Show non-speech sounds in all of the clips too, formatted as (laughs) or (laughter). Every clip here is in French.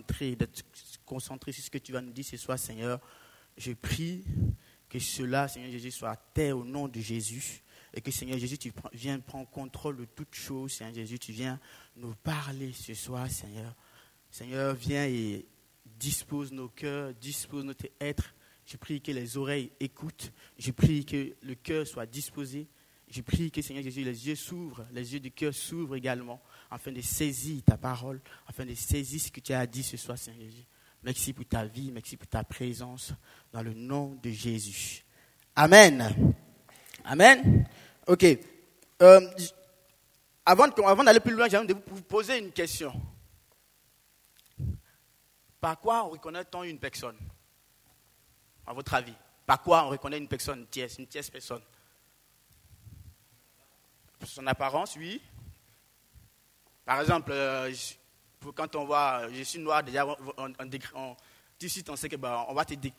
d'être concentré sur ce que tu vas nous dire ce soir, Seigneur. Je prie que cela, Seigneur Jésus, soit à au nom de Jésus. Et que Seigneur Jésus, tu viens prendre contrôle de toutes choses. Seigneur Jésus, tu viens nous parler ce soir, Seigneur. Seigneur, viens et dispose nos cœurs, dispose notre être. Je prie que les oreilles écoutent. Je prie que le cœur soit disposé. Je prie que Seigneur Jésus, les yeux s'ouvrent, les yeux du cœur s'ouvrent également, afin de saisir ta parole, afin de saisir ce que tu as dit ce soir, Seigneur Jésus. Merci pour ta vie, merci pour ta présence, dans le nom de Jésus. Amen. Amen. Ok. Euh, avant, d'aller plus loin, j'aimerais vous poser une question. Par quoi on reconnaît-on une personne? À votre avis Par quoi on reconnaît une personne, une tierce, une tierce personne? Son apparence, oui. Par exemple, euh, quand on voit, je suis noir, déjà, on, tout de suite, on sait que bah,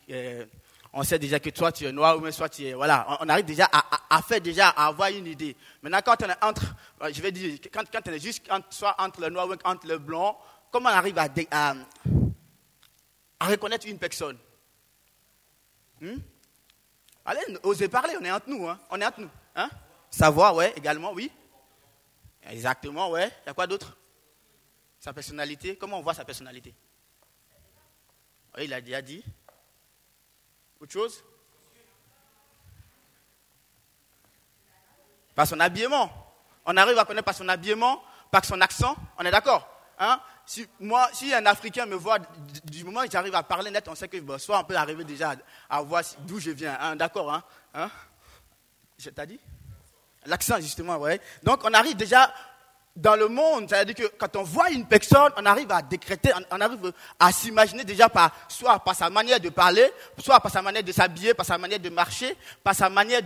euh, on sait déjà que toi tu es noir ou même soit tu es voilà on, arrive déjà à, faire déjà à avoir une idée maintenant quand on est entre euh, je vais dire quand, on est juste soit entre le noir ou entre le blanc comment on arrive à reconnaître une personne? Hmm? Allez, osez parler, on est entre nous. Hein? On est entre nous. Hein? Savoir, ouais, également, oui. Exactement, ouais. Il y a quoi d'autre? Sa personnalité? Comment on voit sa personnalité? Oui, il a déjà dit. Autre chose? Par son habillement. On arrive à connaître par son habillement, par son accent. On est d'accord hein? si, moi, si un Africain me voit, du moment où j'arrive à parler net, on sait que soit on peut arriver déjà à, voir d'où je viens. Hein, D'accord hein, hein? Je t'ai dit? L'accent, justement, oui. Donc, on arrive déjà dans le monde, c'est-à-dire que quand on voit une personne, on arrive à décréter, on, arrive à s'imaginer déjà par, soit par sa manière de parler, soit par sa manière de s'habiller, par sa manière de marcher, par sa manière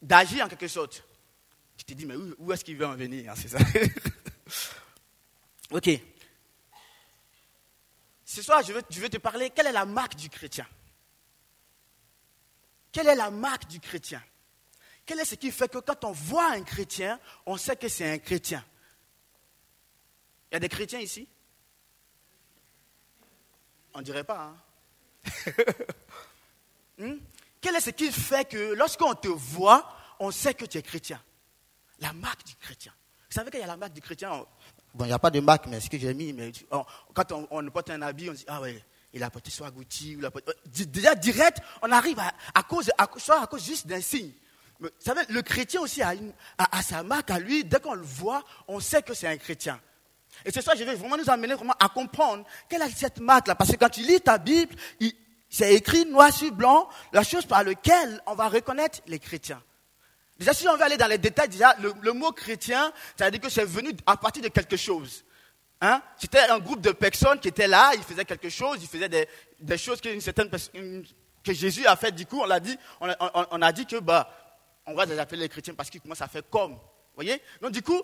d'agir en quelque sorte. Je te dis, mais où, est-ce qu'il veut en venir, hein, c'est ça? (laughs) Ok. Ce soir, je veux, je veux te parler, quelle est la marque du chrétien? Quelle est la marque du chrétien? Quel est ce qui fait que quand on voit un chrétien, on sait que c'est un chrétien? Il y a des chrétiens ici? On ne dirait pas, hein? (laughs) Hmm? Quel est ce qui fait que lorsqu'on te voit, on sait que tu es chrétien? La marque du chrétien. Vous savez qu'il y a la marque du chrétien? Bon, il n'y a pas de marque, mais ce que j'ai mis, mais quand on, porte un habit, on dit, ah ouais, il a porté soit Gucci, ou porté, euh, déjà direct, on arrive à, cause, à, soit à cause juste d'un signe. Vous savez, le chrétien aussi a, sa marque à lui, dès qu'on le voit, on sait que c'est un chrétien. Et ce soir, je vais vraiment nous amener à comprendre quelle est cette marque-là. Parce que quand tu lis ta Bible, c'est écrit noir sur blanc, la chose par laquelle on va reconnaître les chrétiens. Déjà, si on veut aller dans les détails, déjà, le, mot chrétien, ça veut dire que c'est venu à partir de quelque chose. Hein? C'était un groupe de personnes qui étaient là, ils faisaient quelque chose, ils faisaient des, choses que, Jésus a fait. Du coup, on, l'a dit, on, a dit que, bah, on va les appeler les chrétiens parce qu'ils commencent à faire comme. Vous voyez? Donc, du coup,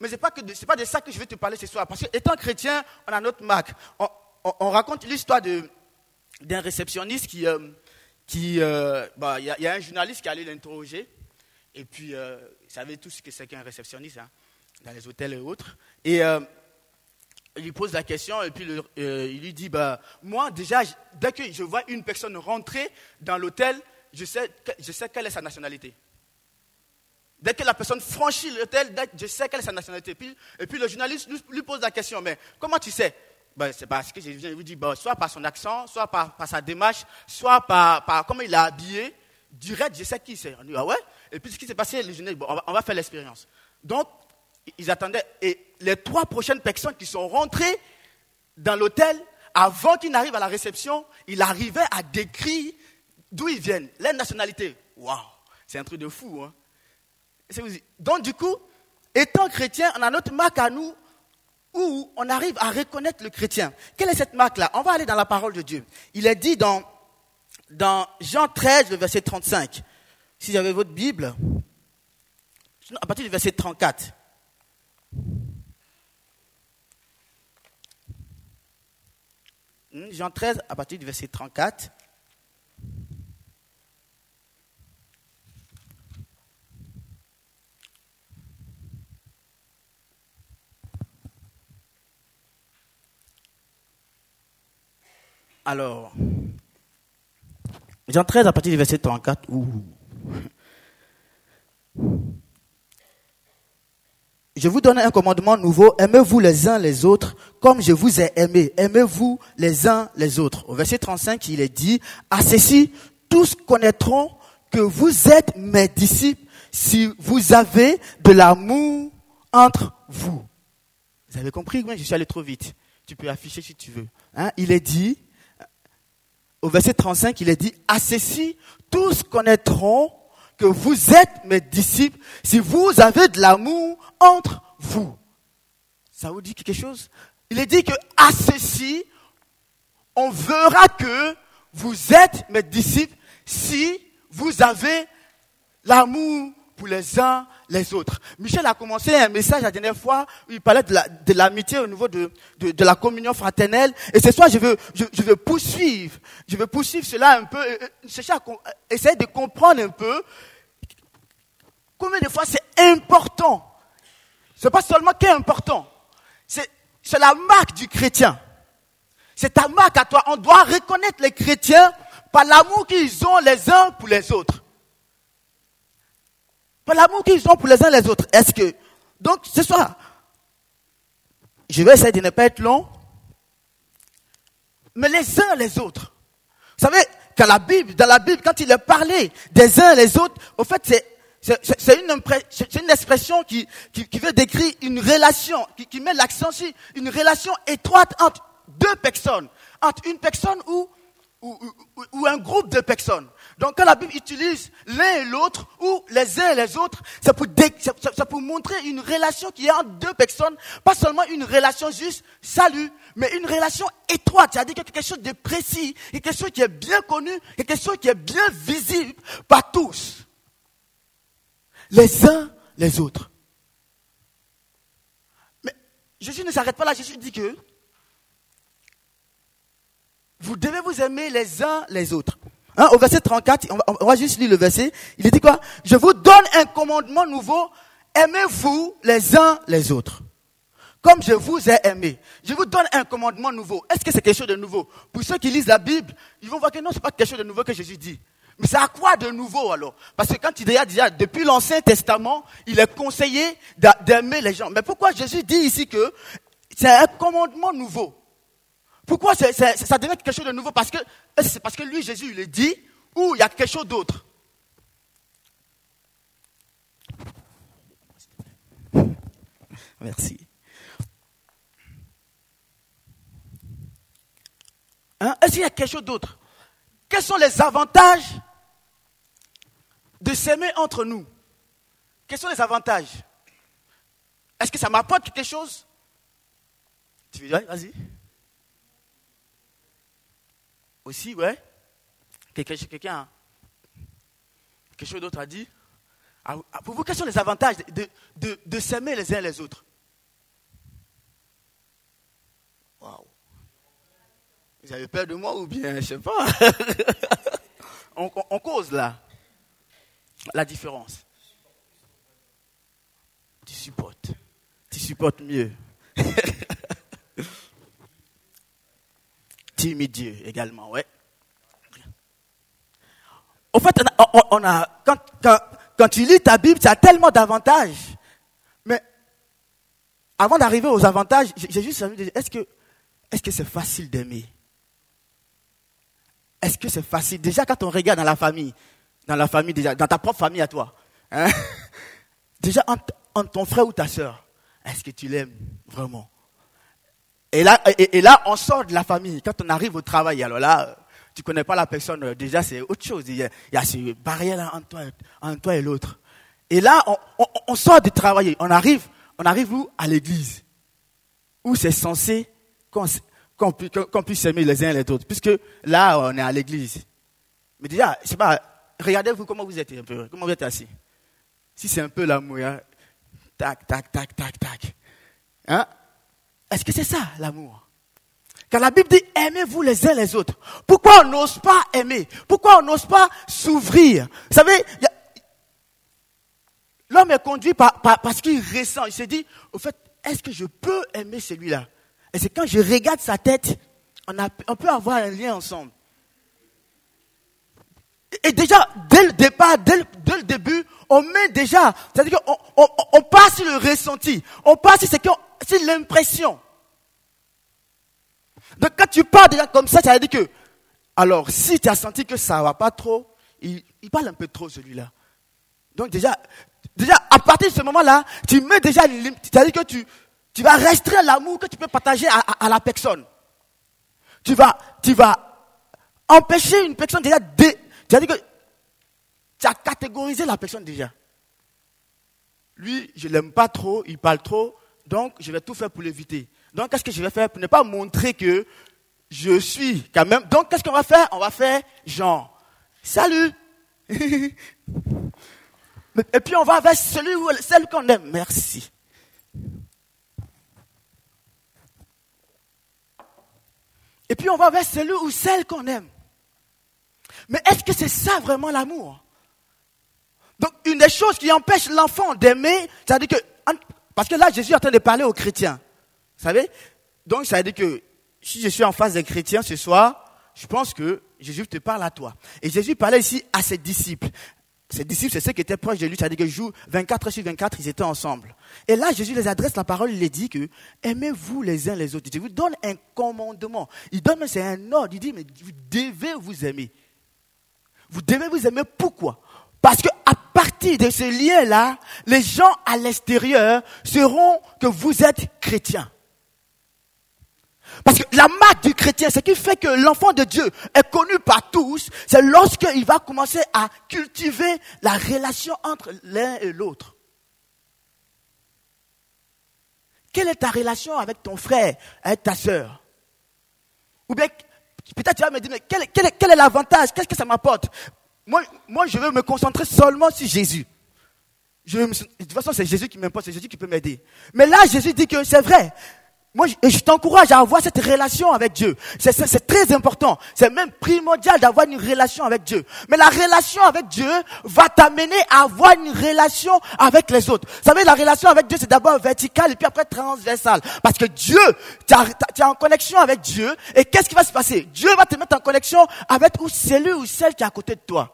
mais ce n'est pas, de, pas de ça que je vais te parler ce soir. Parce que, étant chrétien, on a notre marque. On, raconte l'histoire d'un réceptionniste qui, euh, qui, euh, bah, il y, a un journaliste qui allait l'interroger, et puis, euh, il savait tout ce que c'est qu'un réceptionniste, hein, dans les hôtels et autres. Et euh, il lui pose la question, et puis il lui dit, bah, moi, déjà, dès que je vois une personne rentrer dans l'hôtel, je sais, je sais quelle est sa nationalité. Dès que la personne franchit l'hôtel, je sais quelle est sa nationalité. Puis, et puis le journaliste lui pose la question, mais comment tu sais? Ben, c'est parce que je viens vous dire, ben, soit par son accent, soit par, sa démarche, soit par, par, comment il est habillé. Direct, je sais qui c'est. On dit, ah ouais? Et puis ce qui s'est passé, les jeunes, bon, on, va, faire l'expérience. Donc, ils attendaient. Et les trois prochaines personnes qui sont rentrées dans l'hôtel, avant qu'ils n'arrivent à la réception, il arrivait à décrire d'où ils viennent, leur nationalité. Waouh C'est un truc de fou. Hein Donc, du coup, étant chrétien, on a notre marque à nous où on arrive à reconnaître le chrétien. Quelle est cette marque-là? On va aller dans la parole de Dieu. Il est dit dans, dans Jean 13, le verset 35. Si j'avais votre Bible, à partir du verset 34. Hmm, Jean 13, à partir du verset 34. Alors, Jean 13 à partir du verset 34. Je vous donne un commandement nouveau. Aimez-vous les uns les autres comme je vous ai aimé. Aimez-vous les uns les autres. Au verset 35, il est dit, à ceci, tous connaîtront que vous êtes mes disciples si vous avez de l'amour entre vous. Vous avez compris je suis allé trop vite. Tu peux afficher si tu veux. Hein? Il est dit, au verset 35, il est dit, à ceci, tous connaîtront que vous êtes mes disciples si vous avez de l'amour entre vous. Ça vous dit quelque chose? Il est dit que à ceci, on verra que vous êtes mes disciples si vous avez l'amour pour les uns les autres. Michel a commencé un message la dernière fois où il parlait de l'amitié au niveau de, la communion fraternelle. Et ce soir, je veux, poursuivre. Je veux poursuivre cela un peu, chercher à essayer de comprendre un peu combien de fois c'est important. C'est pas seulement qui est important. C'est la marque du chrétien. C'est ta marque à toi. On doit reconnaître les chrétiens par l'amour qu'ils ont les uns pour les autres. Par l'amour qu'ils ont pour les uns les autres. Est-ce que, donc, ce soir, je vais essayer de ne pas être long, mais les uns les autres. Vous savez, quand la Bible, dans la Bible, quand il est parlé des uns les autres, au fait, c'est, c'est une, une, expression qui, qui, qui, veut décrire une relation, qui, qui met l'accent sur une relation étroite entre deux personnes, entre une personne ou, ou, ou un groupe de personnes. Donc quand la Bible utilise l'un et l'autre, ou les uns et les autres, c'est pour, montrer une relation qui est entre deux personnes, pas seulement une relation juste salut, mais une relation étroite, c'est-à-dire quelque chose de précis, quelque chose qui est bien connu, quelque chose qui est bien visible par tous. Les uns les autres. Mais Jésus ne s'arrête pas là, Jésus dit que vous devez vous aimer les uns les autres. Hein, au verset 34, on va, juste lire le verset. Il dit quoi? Je vous donne un commandement nouveau. Aimez-vous les uns les autres. Comme je vous ai aimé. Je vous donne un commandement nouveau. Est-ce que c'est quelque chose de nouveau? Pour ceux qui lisent la Bible, ils vont voir que non, c'est pas quelque chose de nouveau que Jésus dit. Mais c'est à quoi de nouveau alors? Parce que quand il déjà, depuis l'Ancien Testament, il est conseillé d'aimer les gens. Mais pourquoi Jésus dit ici que c'est un commandement nouveau? Pourquoi ça devient quelque chose de nouveau? Parce que c'est parce que lui, Jésus, il le dit, ou il y a quelque chose d'autre? Merci. Hein? Est-ce qu'il y a quelque chose d'autre? Quels sont les avantages de s'aimer entre nous? Quels sont les avantages? Est-ce que ça m'apporte quelque chose? Tu veux dire Vas-y. Aussi, ouais. Quelqu'un, quelqu'un, quelque chose d'autre a dit. Ah, ah, pour vous, quels sont les avantages de, de, de s'aimer les uns les autres? Waouh. Vous avez peur de moi ou bien, je ne sais pas? (laughs) on, on cause là. La différence. Tu supportes. Tu supportes mieux. (laughs) Dieu également, ouais. En fait, on a, quand, quand, tu lis ta Bible, tu as tellement d'avantages. Mais avant d'arriver aux avantages, j'ai juste envie de dire, est-ce que est-ce que c'est facile d'aimer? Est-ce que c'est facile? Déjà, quand on regarde dans la famille, dans la famille déjà, dans ta propre famille à toi, hein, (laughs) déjà entre, ton frère ou ta soeur, est-ce que tu l'aimes vraiment? Et là, et, là, on sort de la famille. Quand on arrive au travail, alors là, tu connais pas la personne, euh, déjà c'est autre chose. Il y a, il y ces barrières entre toi, et l'autre. Et là, on, sort du travail. On arrive, on arrive où? À l'église. Où c'est censé qu'on puisse s'aimer les uns les autres. Puisque là, on est à l'église. Mais déjà, je sais pas, regardez-vous comment vous êtes un peu, comment vous êtes assis. Si c'est un peu l'amour, hein, tac, tac, tac, tac, tac. Hein? Est-ce que c'est ça l'amour? Quand la Bible dit aimez-vous les uns les autres, pourquoi on n'ose pas aimer? Pourquoi on n'ose pas s'ouvrir? Vous savez, l'homme est conduit par, parce qu'il ressent. Il se dit, au fait, est-ce que je peux aimer celui-là? Et c'est quand je regarde sa tête, on, a, on peut avoir un lien ensemble. Et déjà, dès le départ, dès le, début, on met déjà, c'est-à-dire qu'on on, on, passe sur le ressenti, on passe sur, l'impression. Donc quand tu parles déjà comme ça, ça veut dire que, alors si tu as senti que ça ne va pas trop, il, parle un peu trop celui-là. Donc déjà, déjà à partir de ce moment-là, tu mets déjà, c'est-à-dire que tu, tu vas restreindre l'amour que tu peux partager à, à, la personne. Tu vas, tu vas empêcher une personne déjà de, c'est-à-dire que tu as catégorisé la personne déjà. Lui, je ne l'aime pas trop, il parle trop, donc je vais tout faire pour l'éviter. Donc qu'est-ce que je vais faire pour ne pas montrer que je suis quand même. Donc qu'est-ce qu'on va faire? On va faire genre, salut. (laughs) Et puis on va vers celui ou celle qu'on aime. Merci. Et puis on va vers celui ou celle qu'on aime. Mais est-ce que c'est ça vraiment l'amour? Donc, une des choses qui empêche l'enfant d'aimer, c'est-à-dire que, parce que là, Jésus est en train de parler aux chrétiens. Vous savez? Donc, ça veut dire que si je suis en face des chrétiens ce soir, je pense que Jésus te parle à toi. Et Jésus parlait ici à ses disciples. Ses disciples, c'est ceux qui étaient proches de lui, c'est-à-dire que jour 24 sur 24, ils étaient ensemble. Et là, Jésus les adresse la parole, il les dit que aimez-vous les uns les autres. Il vous donne un commandement. Il donne, c'est un ordre. Il dit, mais vous devez vous aimer. Vous devez vous aimer pourquoi? Parce que à partir de ce lien-là, les gens à l'extérieur seront que vous êtes chrétien. Parce que la marque du chrétien, ce qui fait que l'enfant de Dieu est connu par tous, c'est lorsqu'il va commencer à cultiver la relation entre l'un et l'autre. Quelle est ta relation avec ton frère, avec ta sœur? Ou bien Peut-être tu vas me dire, mais quel, est l'avantage? Qu'est-ce que ça m'apporte? Moi, moi, je veux me concentrer seulement sur Jésus. Je, de toute façon, c'est Jésus qui m'importe, c'est Jésus qui peut m'aider. Mais là, Jésus dit que c'est vrai. Moi, je, t'encourage à avoir cette relation avec Dieu. C'est très important. C'est même primordial d'avoir une relation avec Dieu. Mais la relation avec Dieu va t'amener à avoir une relation avec les autres. Vous savez, la relation avec Dieu, c'est d'abord verticale et puis après transversale. Parce que Dieu, tu es en connexion avec Dieu. Et qu'est-ce qui va se passer? Dieu va te mettre en connexion avec celui ou celle qui est à côté de toi.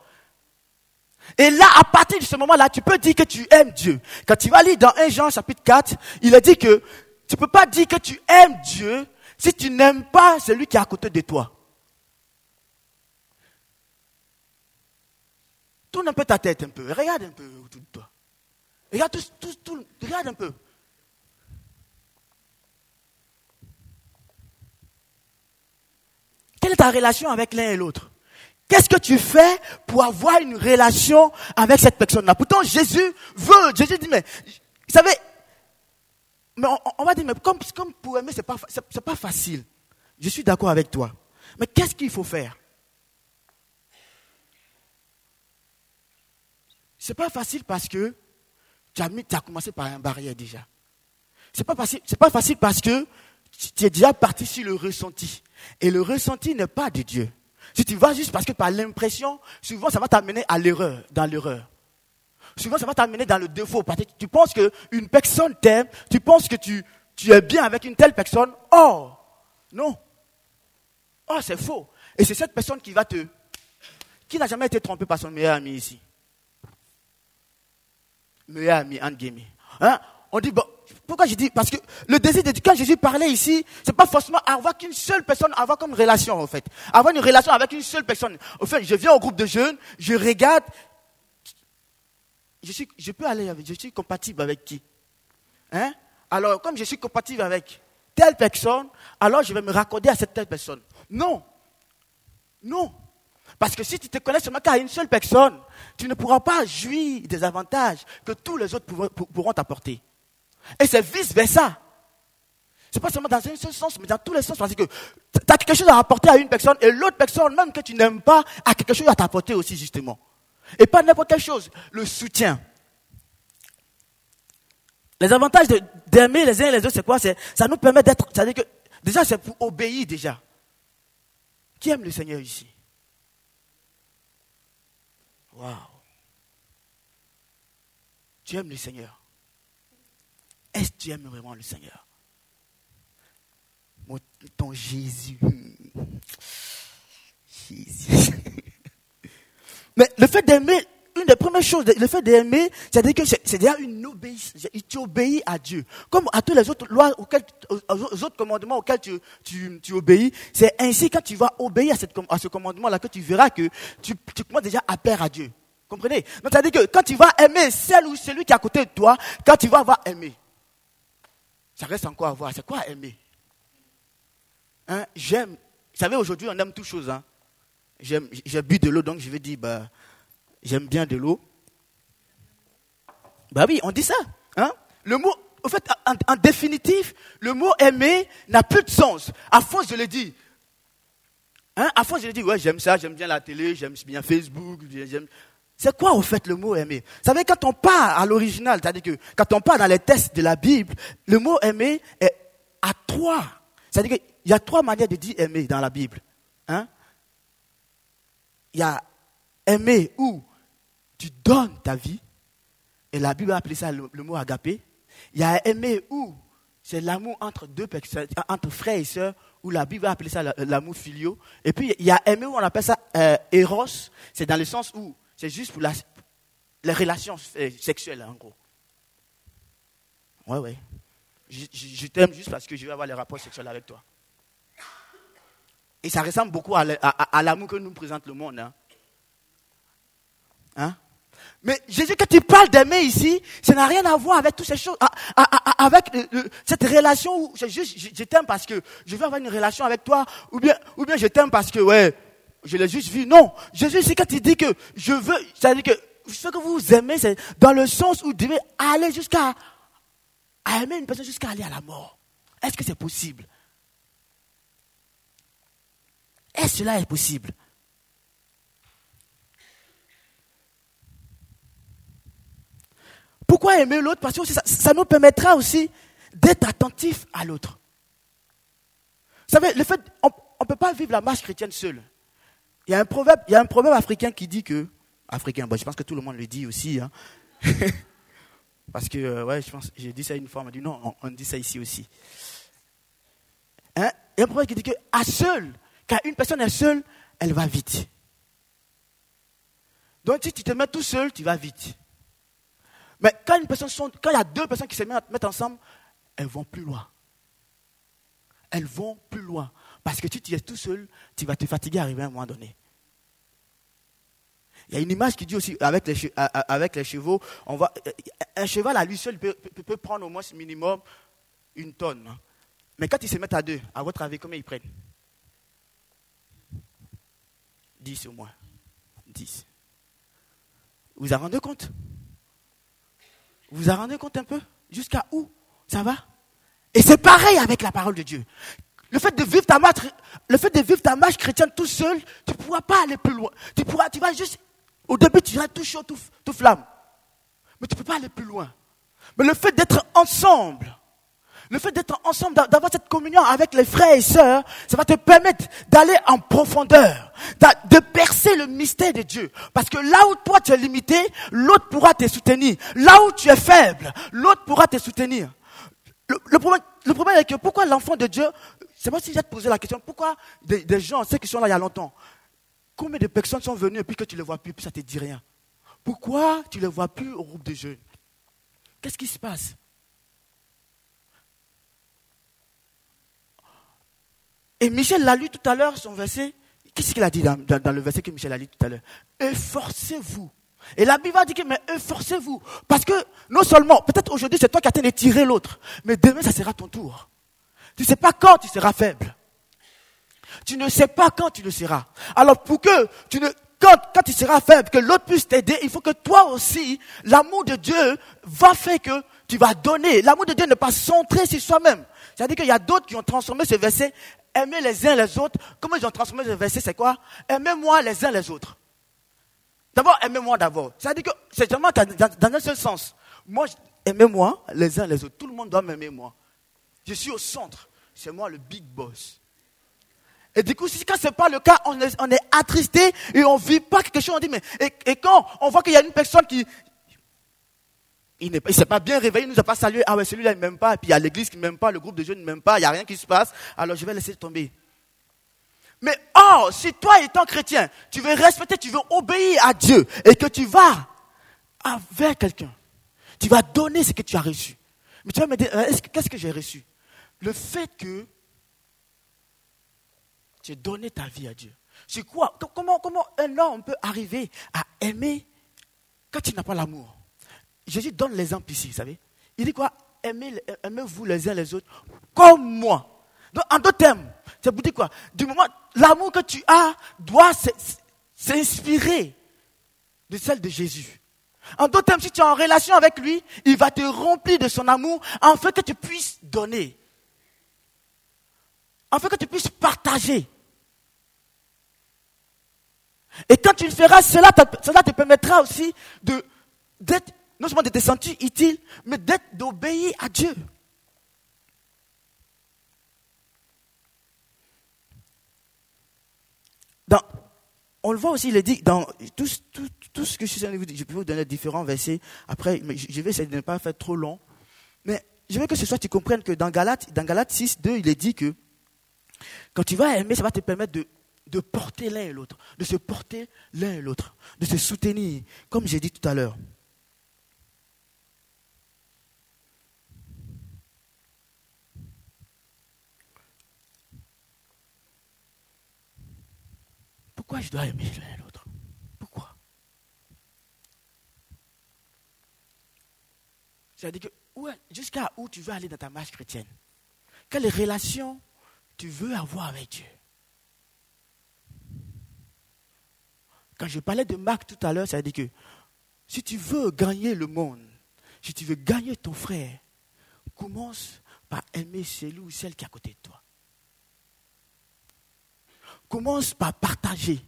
Et là, à partir de ce moment-là, tu peux dire que tu aimes Dieu. Quand tu vas lire dans 1 Jean chapitre 4, il est dit que tu ne peux pas dire que tu aimes Dieu si tu n'aimes pas celui qui est à côté de toi. Tourne un peu ta tête un peu. Regarde un peu autour de toi. Regarde, tout, regarde un peu. Quelle est ta relation avec l'un et l'autre? Qu'est-ce que tu fais pour avoir une relation avec cette personne-là? Pourtant, Jésus veut. Jésus dit, mais, vous savez, mais on, va dire, mais comme, pour aimer, ce n'est pas, pas facile. Je suis d'accord avec toi. Mais qu'est-ce qu'il faut faire? Ce n'est pas facile parce que tu as, mis, tu as commencé par un barrière déjà. Ce n'est pas, facile, pas facile parce que tu es déjà parti sur le ressenti. Et le ressenti n'est pas de Dieu. Si tu vas juste parce que tu as l'impression, souvent ça va t'amener à l'erreur, dans l'erreur. Souvent, ça va t'amener dans le défaut. Parce que tu penses qu'une personne t'aime, tu penses que tu, tu es bien avec une telle personne. Oh, non. Oh, c'est faux. Et c'est cette personne qui va te... Qui n'a jamais été trompé par son meilleur ami ici Meilleur ami, entre guillemets. Hein? On dit, bon, pourquoi je dis Parce que le désir de quand Jésus parlait ici, c'est pas forcément avoir qu'une seule personne, avoir comme relation, en fait. Avoir une relation avec une seule personne. En fait, je viens au groupe de jeunes, je regarde, je, suis, je peux aller avec, je suis compatible avec qui? Hein? Alors, comme je suis compatible avec telle personne, alors je vais me raccorder à cette telle personne. Non. Non. Parce que si tu te connais seulement qu'à une seule personne, tu ne pourras pas jouir des avantages que tous les autres pourront t'apporter. Et c'est vice-versa. Ce n'est pas seulement dans un seul sens, mais dans tous les sens. Parce que tu as quelque chose à apporter à une personne et l'autre personne, même que tu n'aimes pas, a quelque chose à t'apporter aussi, justement. Et pas n'importe quelle chose, le soutien. Les avantages d'aimer les uns et les autres, c'est quoi? Ça nous permet d'être. C'est-à-dire que, déjà, c'est pour obéir déjà. Qui aime le Seigneur ici? Waouh Tu aimes le Seigneur? Est-ce que tu aimes vraiment le Seigneur? Ton Jésus. (laughs) Mais le fait d'aimer, une des premières choses, le fait d'aimer, c'est-à-dire que c'est déjà une obéissance. Tu obéis à Dieu. Comme à tous les autres lois, aux autres commandements auxquels tu, tu, tu obéis. C'est ainsi quand tu vas obéir à ce commandement-là que tu verras que tu, tu commences déjà à plaire à Dieu. Comprenez? Donc, c'est-à-dire que quand tu vas aimer celle ou celui qui est à côté de toi, quand tu vas avoir aimé, ça reste encore à voir. C'est quoi aimer? Hein? J'aime. Vous savez, aujourd'hui, on aime toutes choses. Hein? J'ai bu de l'eau, donc je vais dire, bah, j'aime bien de l'eau. Bah oui, on dit ça. Hein? Le mot, en fait, en, définitive, le mot aimer n'a plus de sens. À force, je le dis. Hein? À force, je le dis, ouais, j'aime ça, j'aime bien la télé, j'aime bien Facebook. C'est quoi, au fait, le mot aimer? Vous savez, quand on part à l'original, c'est-à-dire que quand on part dans les textes de la Bible, le mot aimer est à trois. C'est-à-dire qu'il y a trois manières de dire aimer dans la Bible. Hein? Il y a aimer où tu donnes ta vie, et la Bible a appelé ça le, mot agapé. Il y a aimer où c'est l'amour entre deux personnes, entre frères et sœurs, où la Bible a appelé ça l'amour filio. Et puis il y a aimer où on appelle ça euh, c'est dans le sens où c'est juste pour les relations euh, sexuelles, en gros. Ouais, ouais. Je, t'aime juste parce que je vais avoir les rapports sexuels avec toi. Et ça ressemble beaucoup à, l'amour que nous présente le monde. Hein. Hein? Mais Jésus, quand il parle d'aimer ici, ça n'a rien à voir avec toutes ces choses, avec cette relation où je, je t'aime parce que je veux avoir une relation avec toi, ou bien, ou bien je t'aime parce que, ouais, je l'ai juste vu. Non. Jésus, c'est quand il dit que je veux, c'est-à-dire que ce que vous aimez, c'est dans le sens où vous devez aller jusqu'à, aimer une personne jusqu'à aller à la mort. Est-ce que c'est possible? Est-ce cela est possible? Pourquoi aimer l'autre? Parce que ça, nous permettra aussi d'être attentif à l'autre. Vous savez, le fait, on ne peut pas vivre la marche chrétienne seul. Il y a un proverbe, il y a un proverbe africain qui dit que, africain, bon, je pense que tout le monde le dit aussi, hein. (laughs) parce que, euh, ouais, je pense, j'ai dit ça une fois, on m'a dit non, on, dit ça ici aussi. Hein? Il y a un proverbe qui dit que, à seul, quand une personne est seule, elle va vite. Donc, si tu te mets tout seul, tu vas vite. Mais quand, une personne quand il y a deux personnes qui se mettent ensemble, elles vont plus loin. Elles vont plus loin. Parce que si tu es tout seul, tu vas te fatiguer à arriver à un moment donné. Il y a une image qui dit aussi, avec les, chevaux, on va, un cheval à lui seul peut, peut, prendre au moins minimum une tonne. Mais quand ils se mettent à deux, à votre avis, combien ils prennent? 10 au moins. 10. Vous vous en rendez compte? Vous vous en rendez compte un peu? Jusqu'à où? Ça va? Et c'est pareil avec la parole de Dieu. Le fait de vivre ta marche, le fait de vivre ta marche chrétienne tout seul, tu ne pourras pas aller plus loin. Tu pourras, tu vas juste, au début, tu seras tout chaud, tout, tout flamme. Mais tu ne peux pas aller plus loin. Mais le fait d'être ensemble, le fait d'être ensemble, d'avoir cette communion avec les frères et sœurs, ça va te permettre d'aller en profondeur, de percer le mystère de Dieu. Parce que là où toi tu es limité, l'autre pourra te soutenir. Là où tu es faible, l'autre pourra te soutenir. Le, problème, est que pourquoi l'enfant de Dieu c'est moi si j'ai posé la question, pourquoi des, gens, ceux qui sont là il y a longtemps, combien de personnes sont venues et puis que tu ne les vois plus, puis ça ne te dit rien? Pourquoi tu ne les vois plus au groupe de jeunes? Qu'est-ce qui se passe? Et Michel l'a lu tout à l'heure, son verset. Qu'est-ce qu'il a dit dans, le verset que Michel a lu tout à l'heure? Efforcez-vous. Et la Bible a dit que, mais efforcez-vous. Parce que, non seulement, peut-être aujourd'hui c'est toi qui as de tirer l'autre, mais demain ça sera ton tour. Tu ne sais pas quand tu seras faible. Tu ne sais pas quand tu le seras. Alors pour que tu ne, quand, quand tu seras faible, que l'autre puisse t'aider, il faut que toi aussi, l'amour de Dieu va faire que tu vas donner. L'amour de Dieu ne pas centrer sur soi-même. C'est-à-dire qu'il y a d'autres qui ont transformé ce verset, aimer les uns les autres. Comment ils ont transformé ce verset, c'est quoi? Aimez-moi les uns les autres. D'abord, aimez-moi d'abord. C'est-à-dire que c'est seulement dans, un seul sens. Moi, aimez-moi les uns les autres. Tout le monde doit m'aimer moi. Je suis au centre. C'est moi le big boss. Et du coup, si quand ce n'est pas le cas, on est, on est attristé et on ne vit pas quelque chose. On dit, mais, et, quand on voit qu'il y a une personne qui, il ne s'est pas bien réveillé, il ne nous a pas salué. Ah ouais, celui-là, il ne m'aime pas. Et puis il y a l'église qui ne m'aime pas, le groupe de jeunes ne m'aime pas, il n'y a rien qui se passe. Alors je vais laisser tomber. Mais or, si toi étant chrétien, tu veux respecter, tu veux obéir à Dieu et que tu vas avec quelqu'un, tu vas donner ce que tu as reçu. Mais tu vas me dire, euh, qu'est-ce que j'ai reçu? Le fait que tu as donné ta vie à Dieu. C'est quoi? Comment, comment un homme peut arriver à aimer quand il n'a pas l'amour? Jésus donne l'exemple ici, vous savez. Il dit quoi? Aimez-vous les uns les autres comme moi. Donc, en d'autres termes, ça vous dit quoi? Du moment, l'amour que tu as doit s'inspirer de celle de Jésus. En d'autres termes, si tu es en relation avec lui, il va te remplir de son amour afin que tu puisses donner. Afin que tu puisses partager. Et quand tu le feras, cela te, cela te permettra aussi d'être, non seulement de te sentir utile, mais d'être, d'obéir à Dieu. on le voit aussi, il est dit dans tout, ce que je suis en vous dire, je peux vous donner différents versets. Après, je vais essayer de ne pas faire trop long. Mais je veux que ce soit, tu comprennes que dans Galate, dans Galate 6, 2, il est dit que quand tu vas aimer, ça va te permettre de, de porter l'un et l'autre, de se porter l'un et l'autre, de se soutenir, comme j'ai dit tout à l'heure. Pourquoi je dois aimer l'un l'autre? Pourquoi? C'est-à-dire que jusqu'à où tu veux aller dans ta marche chrétienne? Quelle relation tu veux avoir avec Dieu? Quand je parlais de Marc tout à l'heure, ça veut dire que si tu veux gagner le monde, si tu veux gagner ton frère, commence par aimer celui ou celle qui est à côté de toi. Commence par partager.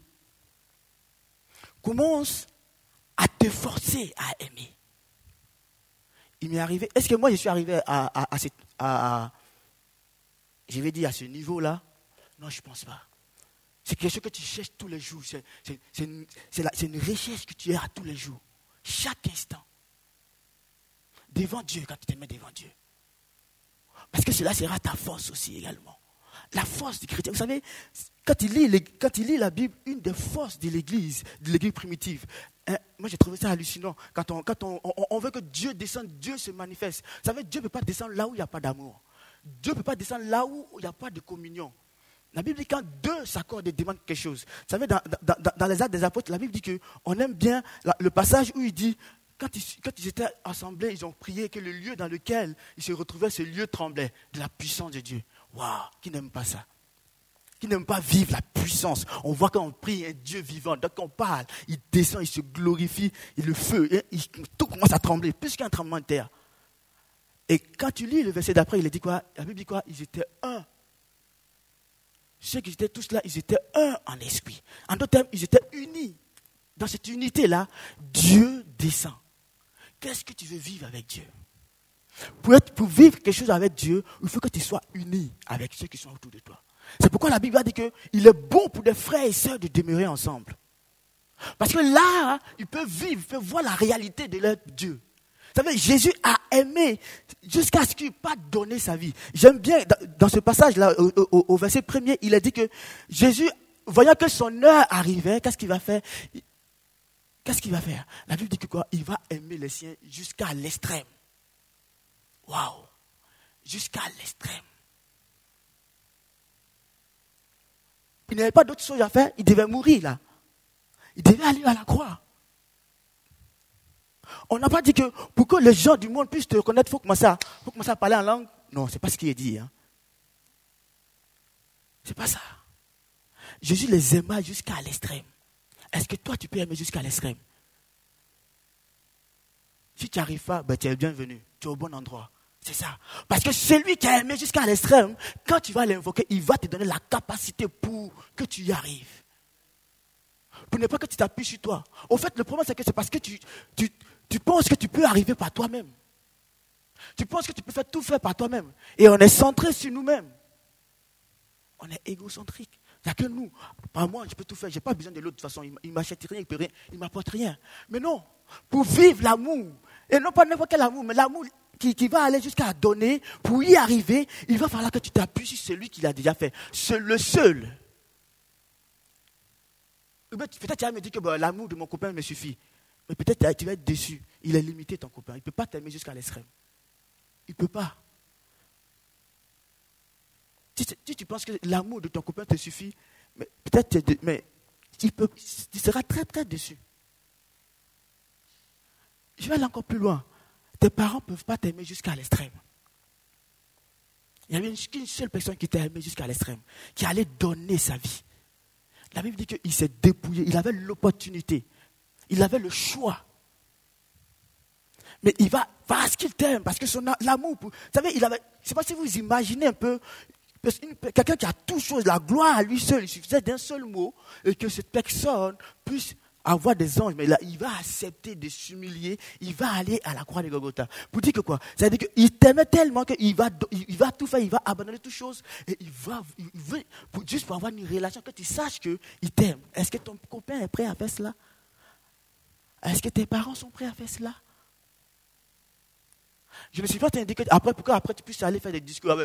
Commence à te forcer à aimer. Il m'est arrivé. Est-ce que moi je suis arrivé à, à, je vais dire à ce niveau-là? Non, je ne pense pas. C'est quelque chose que tu cherches tous les jours. C'est une, une recherche que tu as tous les jours. Chaque instant. Devant Dieu, quand tu te mets devant Dieu. Parce que cela sera ta force aussi également la force du chrétien. Vous savez, quand il lit, quand la Bible, une des forces de l'Église, de l'Église primitive, hein, moi j'ai trouvé ça hallucinant. Quand, on, quand on, veut que Dieu descende, Dieu se manifeste. Vous savez, Dieu ne peut pas descendre là où il n'y a pas d'amour. Dieu ne peut pas descendre là où il n'y a pas de communion. La Bible dit quand deux s'accordent et demandent quelque chose. Vous savez, dans, les actes des apôtres, la Bible dit qu'on aime bien le passage où il dit quand ils, étaient assemblés, ils ont prié que le lieu dans lequel ils se retrouvaient, ce lieu tremblait de la puissance de Dieu. Waouh, qui n'aime pas ça? Qui n'aime pas vivre la puissance? On voit quand on prie un Dieu vivant, donc on parle, il descend, il se glorifie, et le feu, tout commence à trembler, plus qu'un tremblement de terre. Et quand tu lis le verset d'après, il dit quoi? La Bible dit quoi? Ils étaient un. Ceux qui étaient tous là, ils étaient un en esprit. En d'autres termes, ils étaient unis. Dans cette unité-là, Dieu descend. Qu'est-ce que tu veux vivre avec Dieu? Pour, être, pour vivre quelque chose avec Dieu, il faut que tu sois uni avec ceux qui sont autour de toi. C'est pourquoi la Bible a dit qu'il est bon pour des frères et sœurs de demeurer ensemble. Parce que là, ils peuvent vivre, ils peuvent voir la réalité de leur Dieu. Vous savez, Jésus a aimé jusqu'à ce qu'il pas donné sa vie. J'aime bien, dans ce passage-là, au, verset premier, il a dit que Jésus, voyant que son heure arrivait, qu'est-ce qu'il va faire? Qu'est-ce qu'il va faire? La Bible dit que quoi? Il va aimer les siens jusqu'à l'extrême. Waouh Jusqu'à l'extrême. Il n'avait pas d'autre chose à faire, il devait mourir là. Il devait aller à la croix. On n'a pas dit que pour que les gens du monde puissent te reconnaître, il faut commencer à, faut commencer à parler en langue. Non, ce n'est pas ce qui est dit. Hein. Ce n'est pas ça. Jésus les aima jusqu'à l'extrême. Est-ce que toi, tu peux aimer jusqu'à l'extrême? Si tu n'arrives pas, ben, tu es bienvenu. Tu es au bon endroit. C'est ça. Parce que celui qui a aimé jusqu'à l'extrême, quand tu vas l'invoquer, il va te donner la capacité pour que tu y arrives. Pour ne pas que tu t'appuies sur toi. Au fait, le problème, c'est que c'est parce que tu, tu, penses que tu peux arriver par toi-même. Tu penses que tu peux faire tout faire par toi-même. Et on est centré sur nous-mêmes. On est égocentrique. Il n'y a que nous. Par moi, je peux tout faire. Je n'ai pas besoin de l'autre. De toute façon, il ne m'achète rien, il ne m'apporte rien. Mais non. Pour vivre l'amour, et non pas n'importe quel amour, mais l'amour qui, va aller jusqu'à donner, pour y arriver, il va falloir que tu t'appuies sur celui qui l'a déjà fait. C'est le seul Peut-être tu vas me dire que l'amour de mon copain me suffit. Mais peut-être tu vas être déçu. Il est limité, ton copain. Il ne peut pas t'aimer jusqu'à l'extrême. Il ne peut pas. Si, tu penses que l'amour de ton copain te suffit, mais peut-être mais il, peut, tu seras très très déçu. Je vais aller encore plus loin. Tes parents ne peuvent pas t'aimer jusqu'à l'extrême. Il n'y avait qu'une seule personne qui t'a aimé jusqu'à l'extrême, qui allait donner sa vie. La Bible dit qu'il s'est dépouillé, il avait l'opportunité, il avait le choix. Mais il va parce qu'il t'aime, parce que son l'amour, vous savez, il je ne sais pas si vous imaginez un peu, quelqu'un qui a tout chose, la gloire à lui seul, il suffisait d'un seul mot, et que cette personne puisse avoir des anges, mais là, il va accepter de s'humilier, il va aller à la croix de Golgotha. Pour dire que quoi? Ça veut dire qu'il t'aimait tellement qu'il va, il va tout faire, il va abandonner toutes choses, et il va, il veut, juste pour avoir une relation, que tu saches qu'il t'aime. Est-ce que ton copain est prêt à faire cela? Est-ce que tes parents sont prêts à faire cela? Je me suis pas indiqué après, pourquoi après tu puisses aller faire des discours,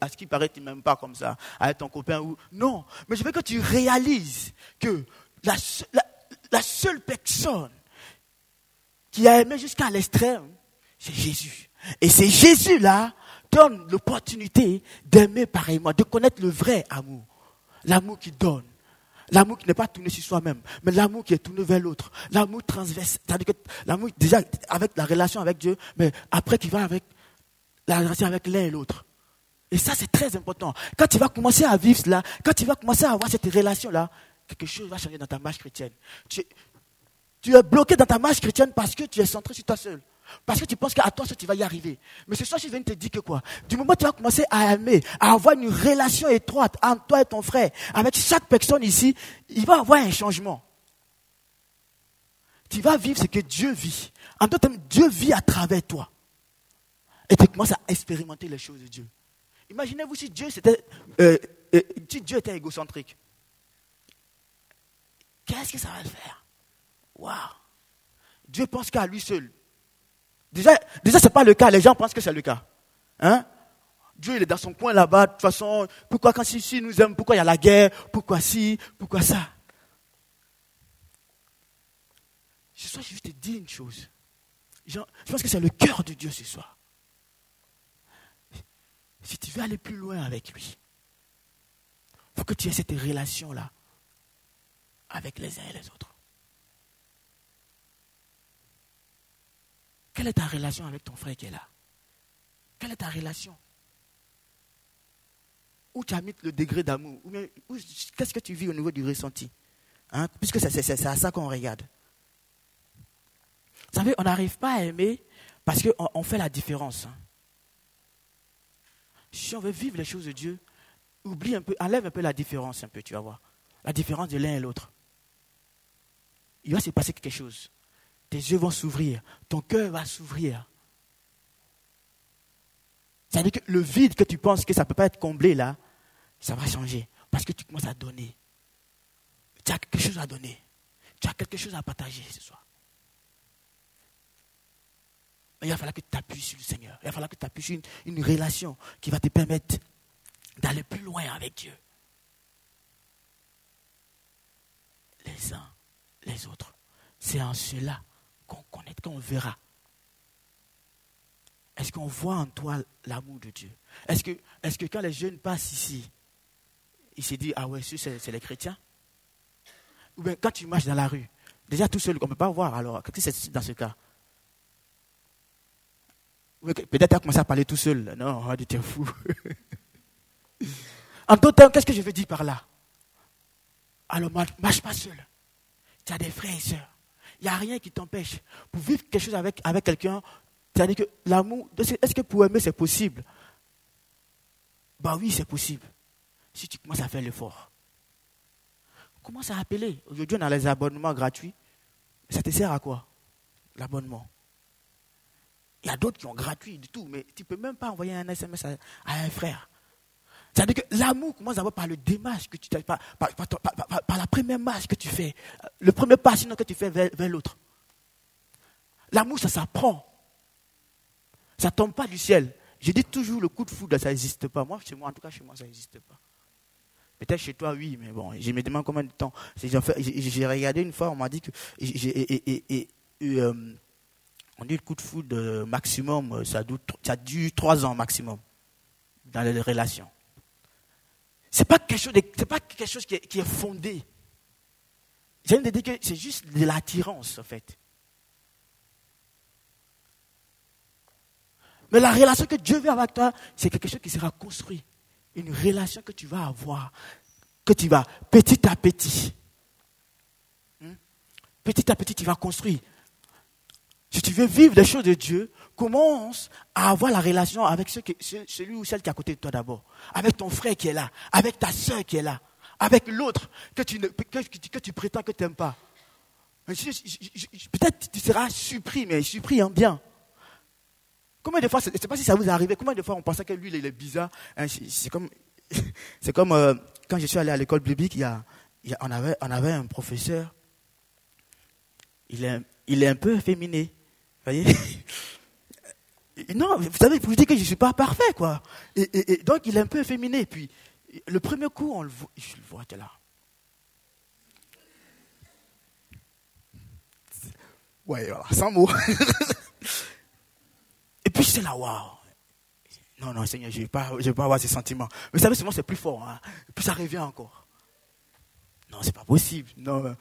à, ce qui paraît, tu n'aimes pas comme ça, avec ton copain ou. Non, mais je veux que tu réalises que la seule personne qui a aimé jusqu'à l'extrême, c'est Jésus. Et c'est Jésus-là donne l'opportunité d'aimer pareillement, de connaître le vrai amour. L'amour qui donne. L'amour qui n'est pas tourné sur soi-même, mais l'amour qui est tourné vers l'autre. L'amour transverse. C'est-à-dire que l'amour, déjà, avec la relation avec Dieu, mais après qui va avec la relation avec l'un et l'autre. Et ça, c'est très important. Quand tu vas commencer à vivre cela, quand tu vas commencer à avoir cette relation-là, quelque chose va changer dans ta marche chrétienne. Tu, es bloqué dans ta marche chrétienne parce que tu es centré sur toi seul. Parce que tu penses qu'à toi seul tu vas y arriver. Mais ce soir, je viens te dire que quoi? Du moment où tu vas commencer à aimer, à avoir une relation étroite entre toi et ton frère, avec chaque personne ici, il va y avoir un changement. Tu vas vivre ce que Dieu vit. En d'autres termes, Dieu vit à travers toi. Et tu commences à expérimenter les choses de Dieu. Imaginez-vous si Dieu, euh, euh, si Dieu était égocentrique qu'est-ce que ça va faire? Waouh Dieu pense qu'à lui seul. Déjà, déjà ce n'est pas le cas. Les gens pensent que c'est le cas. Hein? Dieu, il est dans son coin là-bas. De toute façon, pourquoi quand si, nous aime, pourquoi il y a la guerre? Pourquoi si? Pourquoi ça? Ce soir, je vais te dire une chose. Je pense que c'est le cœur de Dieu ce soir. Si tu veux aller plus loin avec lui, il faut que tu aies cette relation-là avec les uns et les autres. Quelle est ta relation avec ton frère qui est là? Quelle est ta relation? Où tu as mis le degré d'amour? Qu'est-ce que tu vis au niveau du ressenti? Hein? Puisque c'est à ça qu'on regarde. Vous savez, on n'arrive pas à aimer parce qu'on on fait la différence. Hein. Si on veut vivre les choses de Dieu, oublie un peu, enlève un peu la différence, un peu, tu vas voir. La différence de l'un et l'autre il va se passer quelque chose. Tes yeux vont s'ouvrir, ton cœur va s'ouvrir. C'est-à-dire que le vide que tu penses que ça ne peut pas être comblé là, ça va changer. Parce que tu commences à donner. Tu as quelque chose à donner. Tu as quelque chose à partager ce soir. Il va falloir que tu t'appuies sur le Seigneur. Il va falloir que tu t'appuies sur une, une relation qui va te permettre d'aller plus loin avec Dieu. Les uns les autres. C'est en cela qu'on connaît, qu'on verra. Est-ce qu'on voit en toi l'amour de Dieu? Est-ce que, quand les jeunes passent ici, ils se disent, ah ouais, c'est les chrétiens? Ou bien quand tu marches dans la rue, déjà tout seul, on ne peut pas voir alors, qu'est-ce que c'est dans ce cas? Peut-être tu as commencé à parler tout seul. Non, tu es fou. (laughs) en tout temps, qu'est-ce que je veux dire par là? Alors, marche pas seul tu as des frères et sœurs. Il n'y a rien qui t'empêche. Pour vivre quelque chose avec, avec quelqu'un, c'est-à-dire que l'amour, est-ce que pour aimer c'est possible? Bah oui, c'est possible. Si tu commences à faire l'effort. Commence à appeler. Aujourd'hui, on a les abonnements gratuits. Ça te sert à quoi? L'abonnement. Il y a d'autres qui ont gratuit du tout, mais tu ne peux même pas envoyer un SMS à un frère. C'est-à-dire que l'amour commence d'abord par le démarche que tu par, par, la première marche que tu fais, le premier pas sinon que tu fais vers, l'autre. L'amour, ça s'apprend. Ça ne tombe pas du ciel. Je dis toujours le coup de foudre, ça n'existe pas. Moi, chez moi, en tout cas, chez moi, ça n'existe pas. Peut-être chez toi, oui, mais bon, je me demande combien de temps. J'ai regardé une fois, on m'a dit que. Euh, on dit le coup de foudre maximum, ça dure, ça dure trois ans maximum dans les relations. Ce n'est pas quelque chose, pas quelque chose qui, est, fondé. Dire que c'est juste de l'attirance, en fait. Mais la relation que Dieu veut avec toi, c'est quelque chose qui sera construit. Une relation que tu vas avoir, que tu vas petit à petit. Hmm? Petit à petit, tu vas construire. Si tu veux vivre les choses de Dieu, commence à avoir la relation avec celui ou celle qui est à côté de toi d'abord. Avec ton frère qui est là, avec ta soeur qui est là, avec l'autre que tu, que, tu prétends que tu n'aimes pas. Peut-être tu seras surpris, mais surpris en bien. Combien de fois, je ne sais pas si ça vous est arrivé, combien de fois on pensait que lui, il est bizarre. Hein, c'est comme, (laughs) comme euh, quand je suis allé à l'école biblique, on, avait, on avait un professeur, il est, il est un peu féminé. Vous voyez Non, vous savez, vous dites que je ne suis pas parfait, quoi. Et, donc, il est un peu féminé. Puis, le premier coup, on le voit, je le vois, là. Ouais, voilà, sans mots. (laughs) Et puis c'est là, waouh. Non, non, Seigneur, je ne vais, pas, pas avoir ces sentiments. Mais vous savez, souvent c'est plus fort. Hein. Puis ça revient encore. Non, c'est pas possible. Non,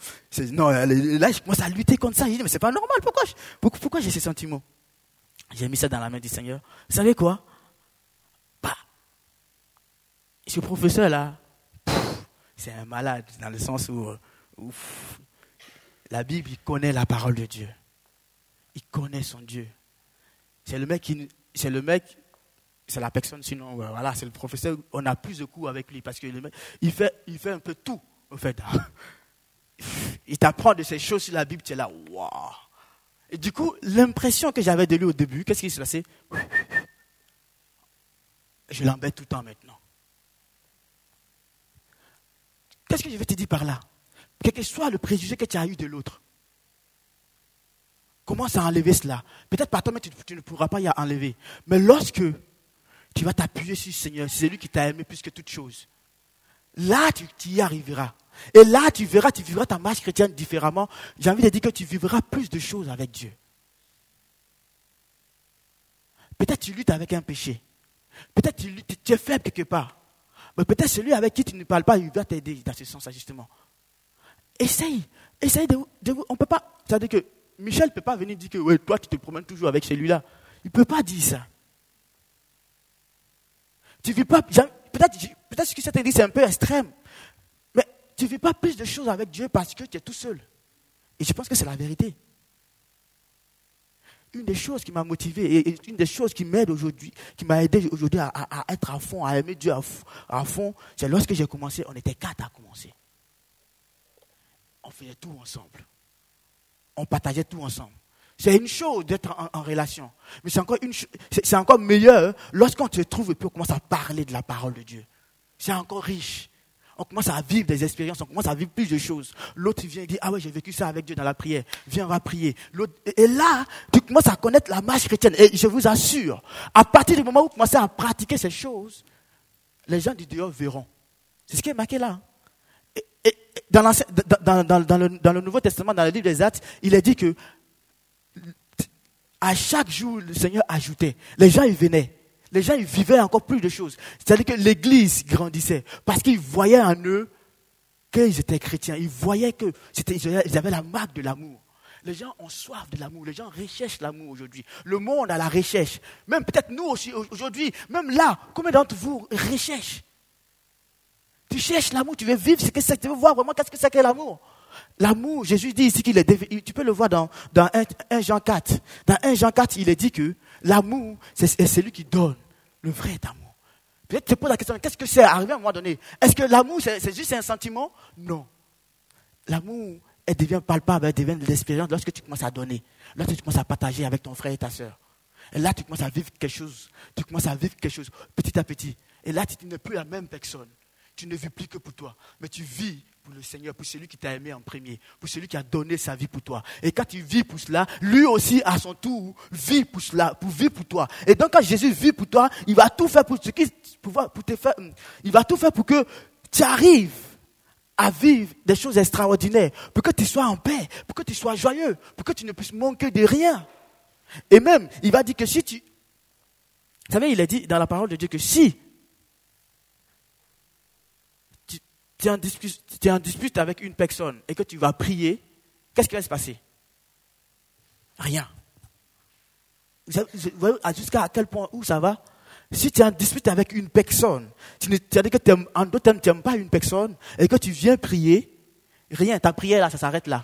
non, là, je commence à lutter contre ça. Je dis, mais c'est pas normal. Pourquoi, pourquoi, j'ai ces sentiments? J'ai mis ça dans la main du Seigneur. Vous savez quoi? Bah, Ce professeur-là, c'est un malade, dans le sens où, où la Bible, il connaît la parole de Dieu. Il connaît son Dieu. C'est le mec qui, c'est le mec, c'est la personne, sinon, voilà, c'est le professeur, on a plus de coups avec lui parce que le mec, il fait, il fait un peu tout. (laughs) Il t'apprend de ces choses sur la Bible, tu es là, waouh. Et du coup, l'impression que j'avais de lui au début, qu'est-ce qui s'est passé? Je l'embête tout le temps maintenant. Qu'est-ce que je vais te dire par là? Quel que soit le préjugé que tu as eu de l'autre, Commence à enlever cela. Peut-être par toi-même, tu, ne pourras pas y enlever. Mais lorsque tu vas t'appuyer sur le Seigneur, c'est lui qui t'a aimé plus que toute chose. Là, tu, y arriveras. Et là, tu verras, tu vivras ta marche chrétienne différemment. J'ai envie de dire que tu vivras plus de choses avec Dieu. Peut-être tu luttes avec un péché. Peut-être tu, tu es faible quelque part. Mais peut-être celui avec qui tu ne parles pas, il va t'aider dans ce sens, justement. Essaye. Essaye de, de on ne peut pas. C'est-à-dire que Michel ne peut pas venir dire que ouais, toi, tu te promènes toujours avec celui-là. Il ne peut pas dire ça. Tu vis pas. Peut-être peut ce que ça te dit, c'est un peu extrême. Mais tu ne vis pas plus de choses avec Dieu parce que tu es tout seul. Et je pense que c'est la vérité. Une des choses qui m'a motivé et une des choses qui m'aide aujourd'hui, qui m'a aidé aujourd'hui à, être à fond, à aimer Dieu à, fond, c'est lorsque j'ai commencé, on était quatre à commencer. On faisait tout ensemble on partageait tout ensemble. C'est une chose d'être en, relation. Mais c'est encore, une, c'est encore meilleur lorsqu'on se trouve et puis on commence à parler de la parole de Dieu. C'est encore riche. On commence à vivre des expériences, on commence à vivre plus de choses. L'autre vient et dit, ah ouais, j'ai vécu ça avec Dieu dans la prière. Viens, on va prier. Et là, tu commences à connaître la marche chrétienne. Et je vous assure, à partir du moment où vous commencez à pratiquer ces choses, les gens du dehors verront. C'est ce qui est marqué là dans, le, Nouveau Testament, dans le livre des Actes, il est dit que à chaque jour, le Seigneur ajoutait. Les gens, ils venaient. Les gens, ils vivaient encore plus de choses. C'est-à-dire que l'Église grandissait parce qu'ils voyaient en eux qu'ils étaient chrétiens. Ils voyaient qu'ils avaient la marque de l'amour. Les gens ont soif de l'amour. Les gens recherchent l'amour aujourd'hui. Le monde a la recherche. Même peut-être nous aussi aujourd'hui, même là, combien d'entre vous recherchent? Tu cherches l'amour, tu veux vivre ce que c'est, tu veux voir vraiment qu'est-ce que c'est que l'amour? L'amour, Jésus dit ici qu'il est, tu peux le voir dans, dans 1, Jean 4. Dans 1 Jean 4, il est dit que l'amour, c'est celui qui donne le vrai amour. Peut-être tu te poses la question, qu'est-ce que c'est? Arrivé à un moment donné Est-ce que l'amour, c'est juste un sentiment? Non. L'amour, elle devient palpable, elle devient de l'expérience lorsque tu commences à donner, lorsque tu commences à partager avec ton frère et ta soeur. Et là, tu commences à vivre quelque chose. Tu commences à vivre quelque chose petit à petit. Et là, tu n'es plus la même personne tu ne vis plus que pour toi, mais tu vis pour le Seigneur, pour celui qui t'a aimé en premier, pour celui qui a donné sa vie pour toi. Et quand tu vis pour cela, lui aussi, à son tour, vit pour cela, pour vivre pour toi. Et donc, quand Jésus vit pour toi, il va tout faire pour, ce qui, pour te faire, il va tout faire pour que tu arrives à vivre des choses extraordinaires, pour que tu sois en paix, pour que tu sois joyeux, pour que tu ne puisses manquer de rien. Et même, il va dire que si tu... Vous savez, il a dit dans la parole de Dieu que si tu, es en dispute, en dispute avec une personne et que tu vas prier, qu'est-ce qui va se passer? Rien. Vous voyez jusqu'à quel point où ça va? Si tu es en dispute avec une personne, tu dire que en tu n'aimes pas une personne et que tu viens prier, rien, ta prière là, ça s'arrête là.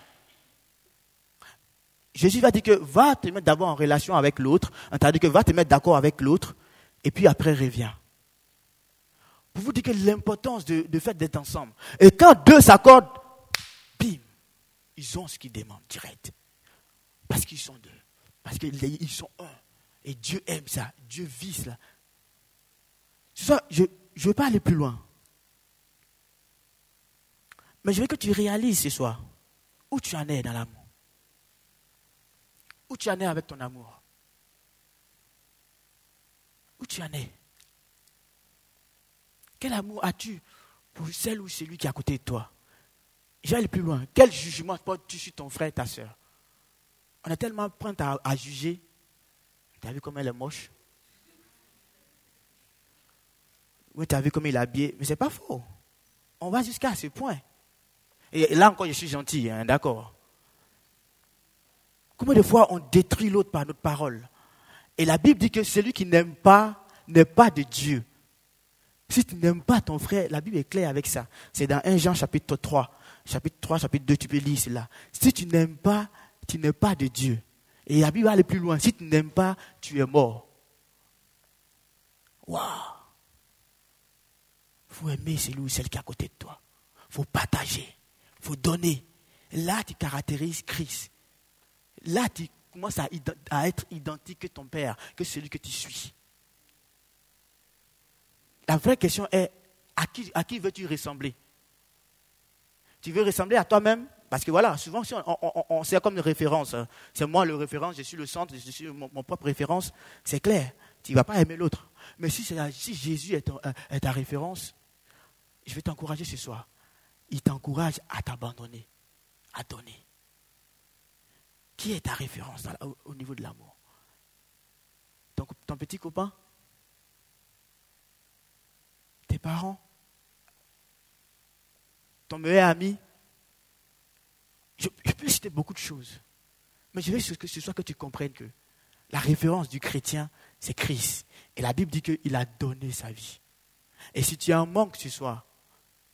Jésus va dire que va te mettre d'abord en relation avec l'autre, que va te mettre d'accord avec l'autre, et puis après reviens. Pour vous dire que l'importance de, de fait d'être ensemble. Et quand deux s'accordent, bim, ils ont ce qu'ils demandent direct. Parce qu'ils sont deux. Parce qu'ils sont un. Et Dieu aime ça. Dieu vit cela je ne veux pas aller plus loin. Mais je veux que tu réalises ce soir où tu en es dans l'amour. Où tu en es avec ton amour. Où tu en es. Quel amour as-tu pour celle ou celui qui est à côté de toi? Je vais aller plus loin. Quel jugement portes-tu sur ton frère ta soeur On est tellement prêt à, juger. Tu as vu comme elle est moche? Oui, tu as vu comme il est habillé. Mais ce n'est pas faux. On va jusqu'à ce point. Et là encore, je suis gentil, hein, d'accord. Combien de fois on détruit l'autre par notre parole? Et la Bible dit que celui qui n'aime pas n'est pas de Dieu. Si tu n'aimes pas ton frère, la Bible est claire avec ça. C'est dans 1 Jean chapitre 3. Chapitre 3, chapitre 2, tu peux lire cela. Si tu n'aimes pas, tu n'es pas de Dieu. Et la Bible va aller plus loin. Si tu n'aimes pas, tu es mort. Waouh faut aimer celui ou celle qui est à côté de toi. faut partager. faut donner. Là, tu caractérises Christ. Là, tu commences à, être identique que ton Père, que celui que tu suis. La vraie question est, à qui, veux-tu ressembler? Tu veux ressembler à toi-même? Parce que voilà, souvent, on, sert comme une référence. Hein. C'est moi le référence, je suis le centre, je suis mon, propre référence. C'est clair. Tu ne vas pas aimer l'autre. Mais si, si Jésus est, est ta référence, je vais t'encourager ce soir. Il t'encourage à t'abandonner, à donner. Qui est ta référence au, niveau de l'amour? Ton petit copain? Tes parents Ton meilleur ami je, peux citer beaucoup de choses. Mais je veux que ce soit que tu comprennes que la référence du chrétien, c'est Christ. Et la Bible dit qu'il a donné sa vie. Et si tu as un manque ce soir,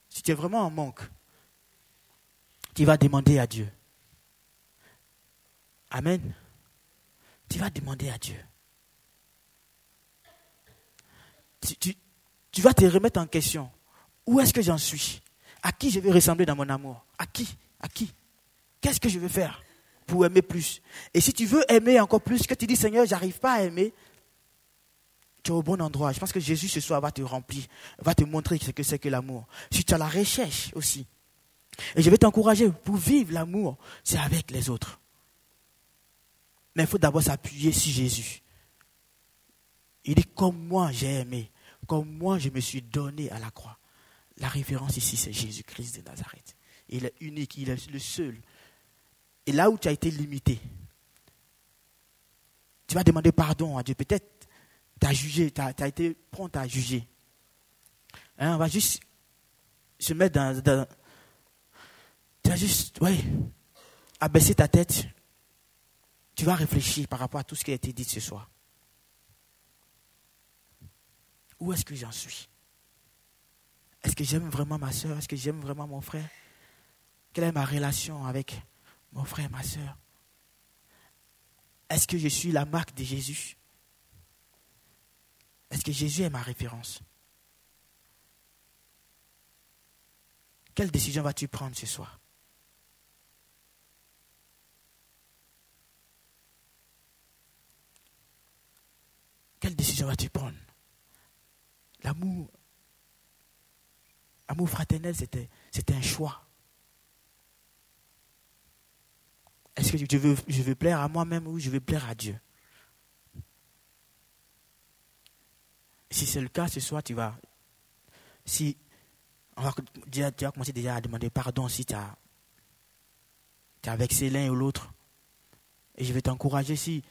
si tu es vraiment en manque, tu vas demander à Dieu. Amen. Tu vas demander à Dieu. Tu, tu vas te remettre en question. Où est-ce que j'en suis? À qui je vais ressembler dans mon amour? À qui? À qui? Qu'est-ce que je vais faire pour aimer plus? Et si tu veux aimer encore plus, que tu dis Seigneur, j'arrive pas à aimer, tu es au bon endroit. Je pense que Jésus ce soir va te remplir, va te montrer ce que c'est que l'amour. Si tu as la recherche aussi. Et je vais t'encourager pour vivre l'amour, c'est avec les autres. Mais il faut d'abord s'appuyer sur Jésus. Il dit comme moi j'ai aimé, comme moi je me suis donné à la croix. La référence ici, c'est Jésus-Christ de Nazareth. Il est unique, il est le seul. Et là où tu as été limité, tu vas demander pardon à Dieu. Peut-être tu as jugé, tu as, été prompt à juger. Hein, on va juste se mettre dans. tu vas juste, oui, abaisser ta tête. Tu vas réfléchir par rapport à tout ce qui a été dit ce soir. Où est-ce que j'en suis? Est-ce que j'aime vraiment ma soeur? Est-ce que j'aime vraiment mon frère? Quelle est ma relation avec mon frère et ma soeur? Est-ce que je suis la marque de Jésus? Est-ce que Jésus est ma référence? Quelle décision vas-tu prendre ce soir? Quelle décision vas-tu prendre? L'amour, l'amour fraternel, c'était, un choix. Est-ce que je veux, plaire à moi-même ou je veux plaire à Dieu? Si c'est le cas, ce soir, tu vas. Si déjà à demander pardon si tu as, tu as vexé l'un ou l'autre. Et je vais t'encourager si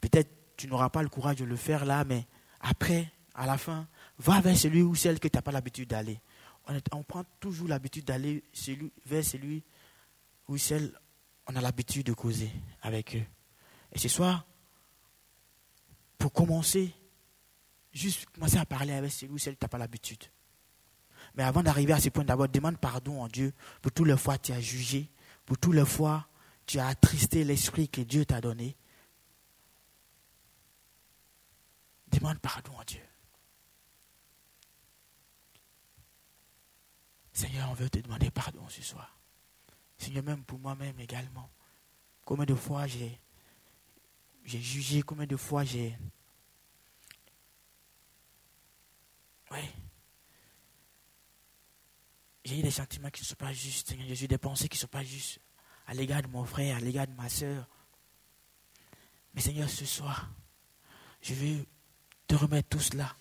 peut-être tu n'auras pas le courage de le faire là, mais après, à la fin, va vers celui ou celle que tu n'as pas l'habitude d'aller. On, prend toujours l'habitude d'aller vers celui ou celle on a l'habitude de causer avec eux. Et ce soir, pour commencer, juste commencer à parler avec celui ou celle que tu n'as pas l'habitude. Mais avant d'arriver à ce point, d'abord, demande pardon à Dieu pour toutes les fois que tu as jugé, pour toutes les fois que tu as attristé l'esprit que Dieu t'a donné. Demande pardon à Dieu. Seigneur, on veut te demander pardon ce soir. Seigneur, même pour moi-même également. Combien de fois j'ai, jugé, combien de fois j'ai... Oui. J'ai eu des sentiments qui ne sont pas justes. J'ai eu des pensées qui ne sont pas justes à l'égard de mon frère, à l'égard de ma soeur. Mais Seigneur, ce soir, je veux te remettre tout cela.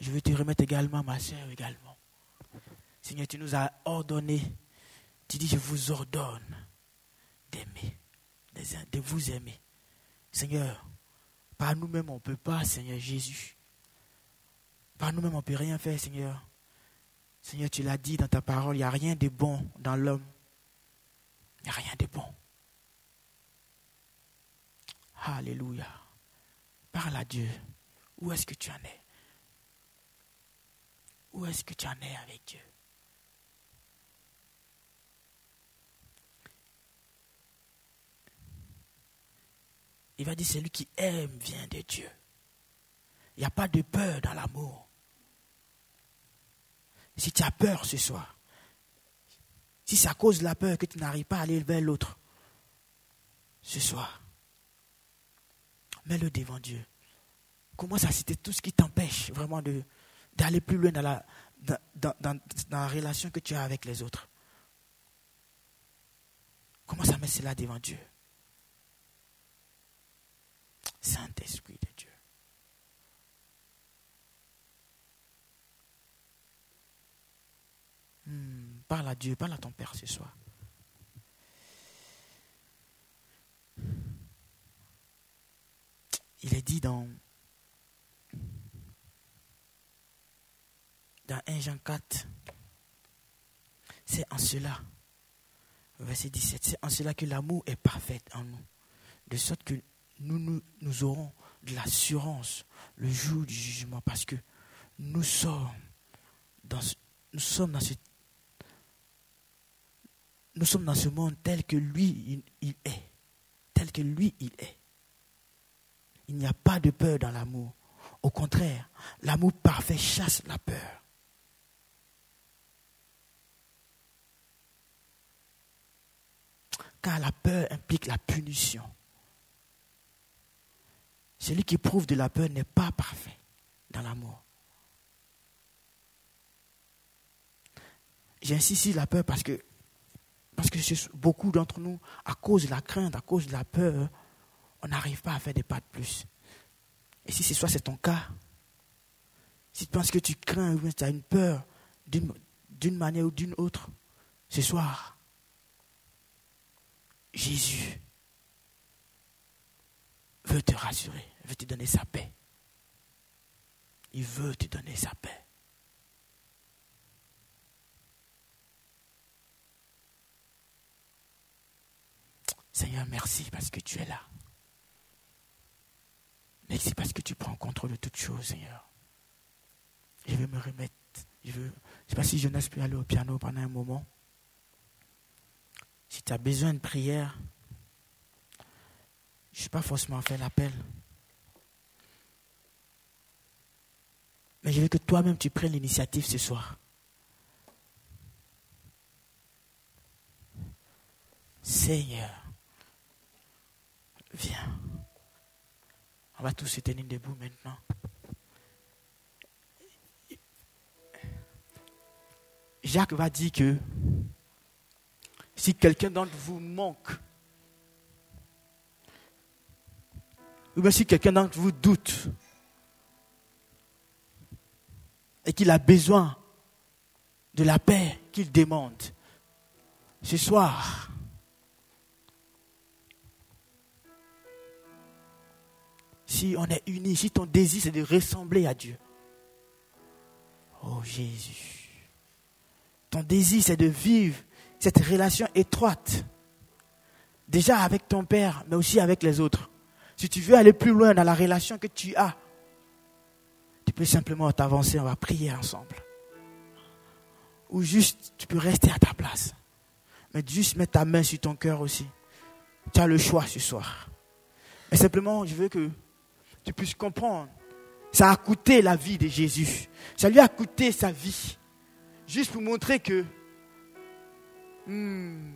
Je veux te remettre également ma soeur également. Seigneur, tu nous as ordonné. Tu dis, je vous ordonne d'aimer, de vous aimer. Seigneur, par nous-mêmes, on ne peut pas, Seigneur Jésus. Par nous-mêmes, on ne peut rien faire, Seigneur. Seigneur, tu l'as dit dans ta parole, il n'y a rien de bon dans l'homme. Il n'y a rien de bon. Alléluia. Parle à Dieu. Où est-ce que tu en es? Où est-ce que tu en es avec Dieu? Il va dire, celui qui aime vient de Dieu. Il n'y a pas de peur dans l'amour. Si tu as peur ce soir, si à cause la peur que tu n'arrives pas à aller vers l'autre, ce soir, mets-le devant Dieu commence à citer tout ce qui t'empêche vraiment d'aller plus loin dans la, la relation que tu as avec les autres. Commence à mettre cela devant Dieu. Saint-Esprit de Dieu. Hmm, parle à Dieu, parle à ton Père ce soir. Il est dit dans dans 1 Jean 4. C'est en cela, verset 17, c'est en cela que l'amour est parfait en nous, de sorte que nous, nous, aurons de l'assurance le jour du jugement, parce que nous sommes dans ce, monde tel que lui, il est, tel que lui, il est. Il n'y a pas de peur dans l'amour. Au contraire, l'amour parfait chasse la peur. car la peur implique la punition. Celui qui prouve de la peur n'est pas parfait dans l'amour. J'insiste sur la peur parce que, parce beaucoup d'entre nous, à cause de la crainte, à cause de la peur, on n'arrive pas à faire des pas de plus. Et si ce soit c'est ton cas, si tu penses que tu crains ou tu as une peur d'une manière ou d'une autre, ce soir, Jésus veut te rassurer, veut te donner sa paix. Il veut te donner sa paix. Seigneur, merci parce que tu es là. Merci parce que tu prends contrôle de toutes choses, Seigneur. Je veux me remettre. Je ne sais pas si je n'espère aller au piano pendant un moment. Si tu as besoin de prière, je ne suis pas forcément fait l'appel. Mais je veux que toi-même tu prennes l'initiative ce soir. Seigneur, viens. On va tous se tenir debout maintenant. Jacques va dire que si quelqu'un d'entre vous manque, ou bien si quelqu'un d'entre vous doute, et qu'il a besoin de la paix qu'il demande. Ce soir, si on est unis, si ton désir c'est de ressembler à Dieu, oh Jésus, ton désir c'est de vivre cette relation étroite, déjà avec ton Père, mais aussi avec les autres. Si tu veux aller plus loin dans la relation que tu as, peux simplement t'avancer, on va prier ensemble. Ou juste, tu peux rester à ta place. Mais juste mettre ta main sur ton cœur aussi. Tu as le choix ce soir. Mais simplement, je veux que tu puisses comprendre. Ça a coûté la vie de Jésus. Ça lui a coûté sa vie. Juste pour montrer que hmm,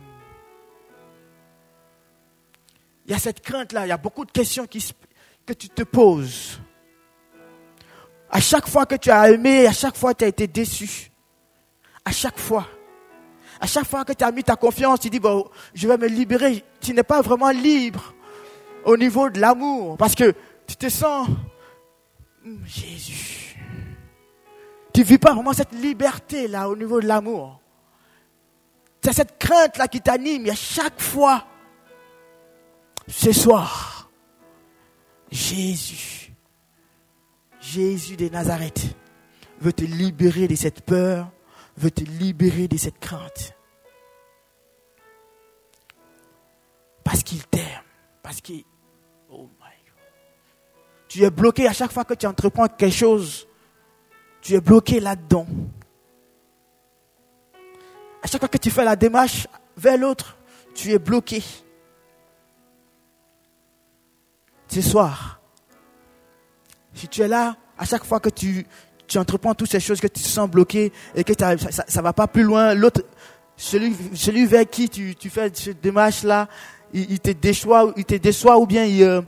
il y a cette crainte-là, il y a beaucoup de questions que tu te poses. À chaque fois que tu as aimé, à chaque fois que tu as été déçu. À chaque fois. À chaque fois que tu as mis ta confiance, tu dis, bon, je vais me libérer. Tu n'es pas vraiment libre au niveau de l'amour. Parce que tu te sens, hmm, Jésus. Tu ne vis pas vraiment cette liberté-là au niveau de l'amour. C'est cette crainte-là qui t'anime. Et à chaque fois, ce soir, Jésus, Jésus de Nazareth veut te libérer de cette peur, veut te libérer de cette crainte. Parce qu'il t'aime, parce qu'il... Oh my God. Tu es bloqué à chaque fois que tu entreprends quelque chose. Tu es bloqué là-dedans. À chaque fois que tu fais la démarche vers l'autre, tu es bloqué. ce soir, si tu es là, à chaque fois que tu, tu entreprends toutes ces choses, que tu te sens bloqué et que ça ne va pas plus loin, l'autre, celui, celui vers qui tu, tu fais cette démarche-là, il, te déçoit, il te déçoit ou bien il, euh,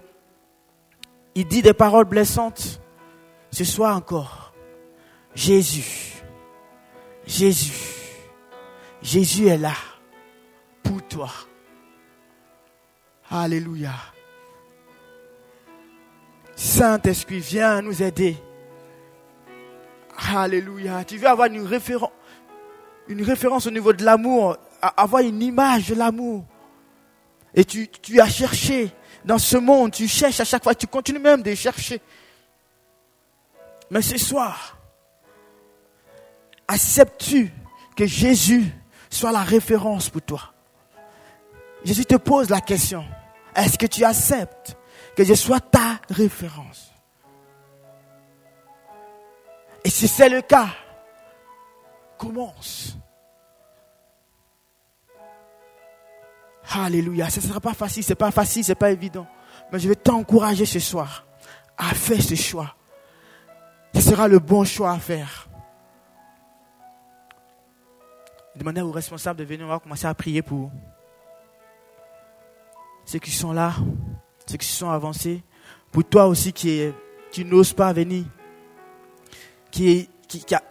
il dit des paroles blessantes. Ce soir encore, Jésus, Jésus, Jésus est là pour toi. Alléluia. Saint-Esprit, viens nous aider. Alléluia. Tu veux avoir une référence, au niveau de l'amour, avoir une image de l'amour. Et tu, tu as cherché dans ce monde, tu cherches à chaque fois, tu continues même de chercher. Mais ce soir, acceptes-tu que Jésus soit la référence pour toi? Jésus te pose la question, est-ce que tu acceptes que je sois ta référence. Et si c'est le cas, commence. Alléluia. Ce ne sera pas facile, c'est pas facile, c'est pas évident. Mais je vais t'encourager ce soir à faire ce choix. Ce sera le bon choix à faire. Demandez aux responsables de venir, on va commencer à prier pour ceux qui sont là ceux qui sont avancés, pour toi aussi qui, qui n'ose pas venir, qui, qui, a...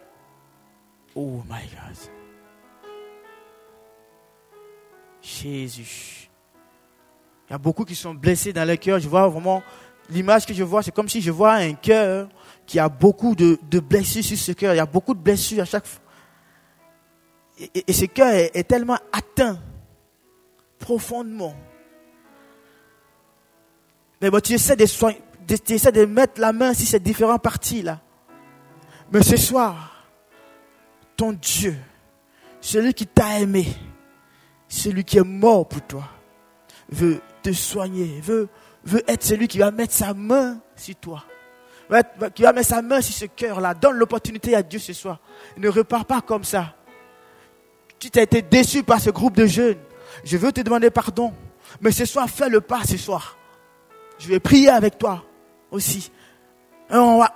Oh my God. Jésus. Il y a beaucoup qui sont blessés dans le cœur. Je vois vraiment l'image que je vois, c'est comme si je vois un cœur qui a beaucoup de, de, blessures sur ce cœur. Il y a beaucoup de blessures à chaque fois. Et, et, ce cœur est tellement atteint profondément mais bon, tu essaies de, tu essaies de mettre la main sur ces différentes parties-là. Mais ce soir, ton Dieu, celui qui t'a aimé, celui qui est mort pour toi, veut te soigner, veut, veut être celui qui va mettre sa main sur toi. Qui va mettre sa main sur ce cœur-là. Donne l'opportunité à Dieu ce soir. Ne repars pas comme ça. Tu t'as été déçu par ce groupe de jeunes. Je veux te demander pardon. Mais ce soir, fais le pas ce soir. Je vais prier avec toi aussi. On, va,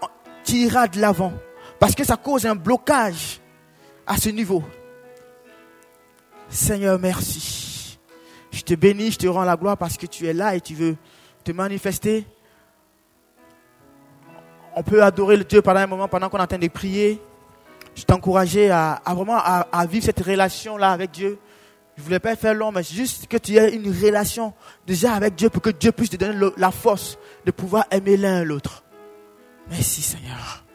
de l'avant. Parce que ça cause un blocage à ce niveau. Seigneur, merci. Je te bénis, je te rends la gloire parce que tu es là et tu veux te manifester. On peut adorer le Dieu pendant un moment, pendant qu'on est en train de prier. Je t'encourageais à, à, vraiment à vivre cette relation-là avec Dieu. Je voulais pas faire long, mais juste que tu aies une relation déjà avec Dieu pour que Dieu puisse te donner la force de pouvoir aimer l'un l'autre. Merci Seigneur.